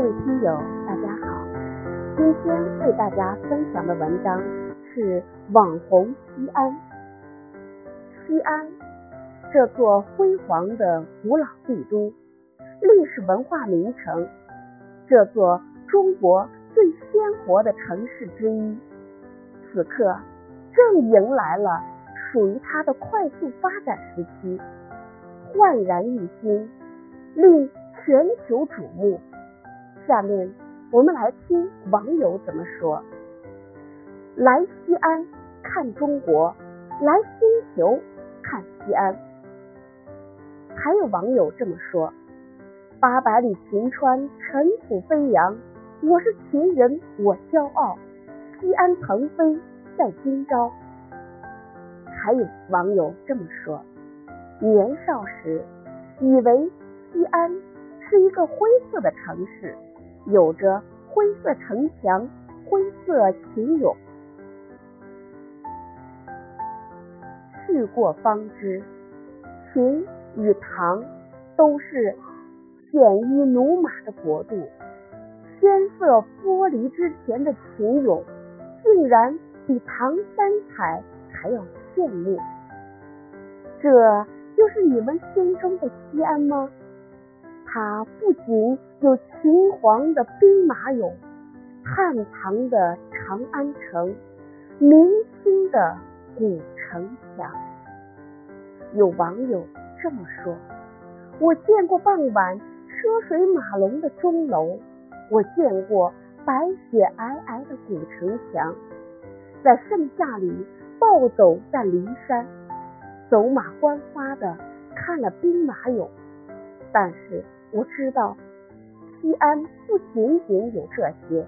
各位听友，大家好。今天为大家分享的文章是网红西安。西安这座辉煌的古老帝都，历史文化名城，这座中国最鲜活的城市之一，此刻正迎来了属于它的快速发展时期，焕然一新，令全球瞩目。下面我们来听网友怎么说：来西安看中国，来星球看西安。还有网友这么说：八百里秦川，尘土飞扬，我是秦人，我骄傲。西安腾飞在今朝。还有网友这么说：年少时以为西安是一个灰色的城市。有着灰色城墙、灰色秦俑。去过方知，秦与唐都是鲜衣怒马的国度。天色剥离之前的秦俑，竟然比唐三彩还要炫目。这就是你们心中的西安吗？它不仅有秦皇的兵马俑、汉唐的长安城、明清的古城墙。有网友这么说：“我见过傍晚车水马龙的钟楼，我见过白雪皑皑的古城墙，在盛夏里暴走在骊山，走马观花的看了兵马俑，但是。”我知道，西安不仅仅有这些，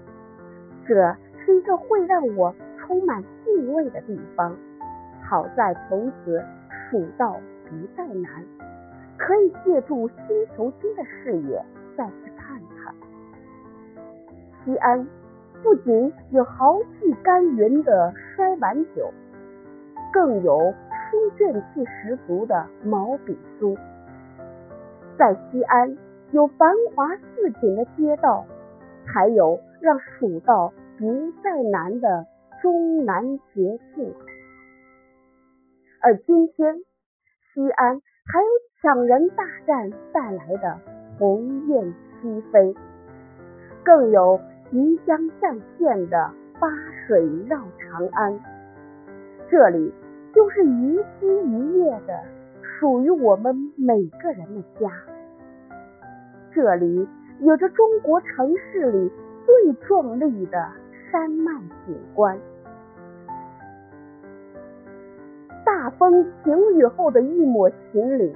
这是一个会让我充满敬畏的地方。好在从此蜀道不再难，可以借助星球星的视野再去看看。西安不仅有豪气干云的摔碗酒，更有书卷气十足的毛笔书。在西安。有繁华似锦的街道，还有让蜀道不再难的终南捷径。而今天，西安还有抢人大战带来的鸿雁西飞，更有即将上线的八水绕长安。这里就是一星一夜的属于我们每个人的家。这里有着中国城市里最壮丽的山脉景观。大风晴雨后的一抹秦岭，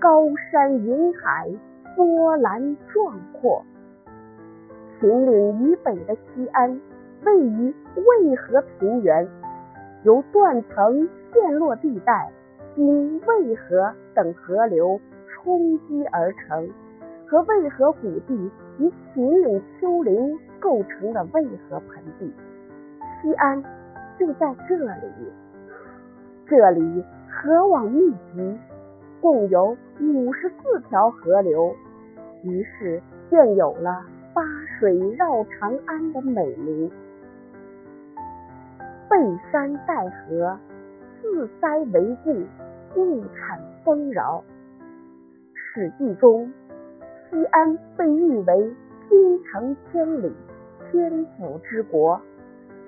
高山云海，波澜壮阔。秦岭以北的西安，位于渭河平原，由断层陷落地带经渭河等河流冲积而成。和渭河谷地及秦岭丘陵构成的渭河盆地，西安就在这里。这里河网密集，共有五十四条河流，于是便有了“八水绕长安”的美名。背山带河，四塞为固，物产丰饶。史记中。西安被誉为京城千里，天府之国。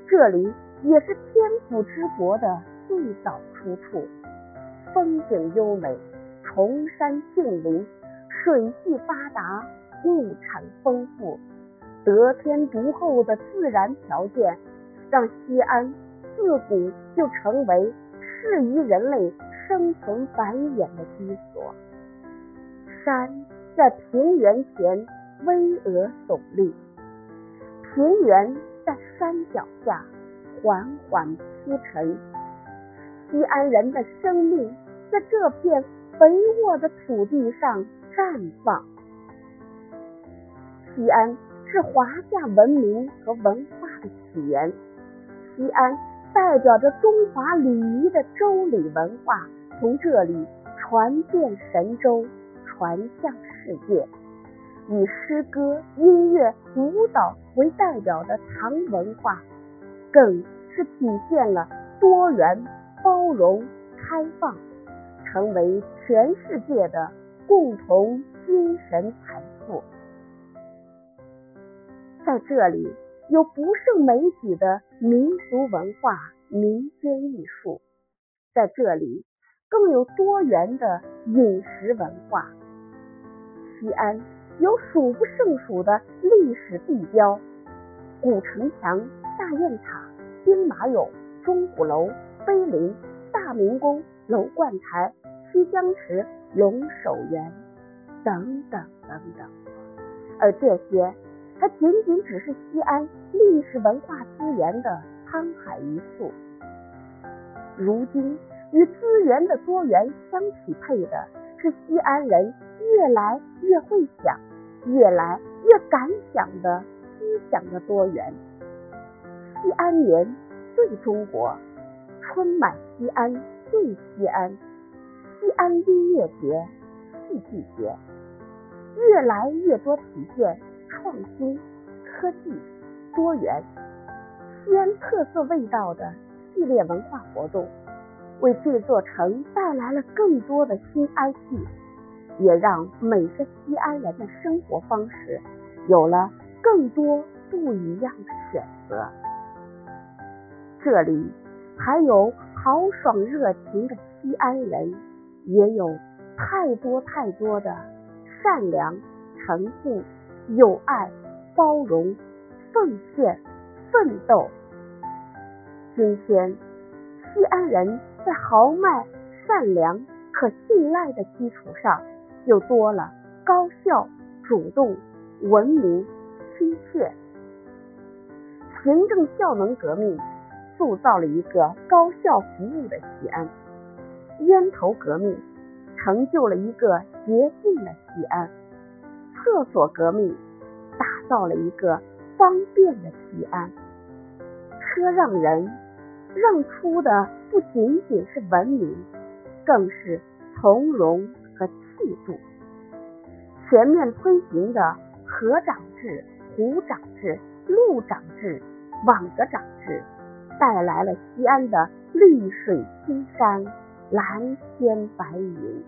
这里也是天府之国的最早出处。风景优美，崇山峻岭，水系发达，物产丰富，得天独厚的自然条件，让西安自古就成为适宜人类生存繁衍的居所。山。在平原前巍峨耸立，平原在山脚下缓缓铺陈。西安人的生命在这片肥沃的土地上绽放。西安是华夏文明和文化的起源，西安代表着中华礼仪的周礼文化，从这里传遍神州。传向世界，以诗歌、音乐、舞蹈为代表的唐文化，更是体现了多元、包容、开放，成为全世界的共同精神财富。在这里，有不胜枚举的民俗文化、民间艺术；在这里，更有多元的饮食文化。西安有数不胜数的历史地标，古城墙、大雁塔、兵马俑、钟鼓楼、碑林、大明宫、楼观台、西江池、龙首原等等等等，而这些。它仅仅只是西安历史文化资源的沧海一粟，如今与资源的多元相匹配的是西安人越来越会想、越来越敢想的思想的多元。西安年最中国，春满西安最西安，西安音乐节、戏剧节，越来越多体现。创新、科技、多元、西安特色味道的系列文化活动，为这座城带来了更多的新 IP，也让每个西安人的生活方式有了更多不一样的选择。这里还有豪爽热情的西安人，也有太多太多的善良、诚信。友爱、包容、奉献、奋斗。今天，西安人在豪迈、善良、可信赖的基础上，又多了高效、主动、文明、亲切。行政效能革命塑造了一个高效服务的西安，烟头革命成就了一个洁净的西安。厕所革命打造了一个方便的西安，车让人让出的不仅仅是文明，更是从容制度。全面推行的河长制、湖长制、路长制、网格长制，带来了西安的绿水青山、蓝天白云。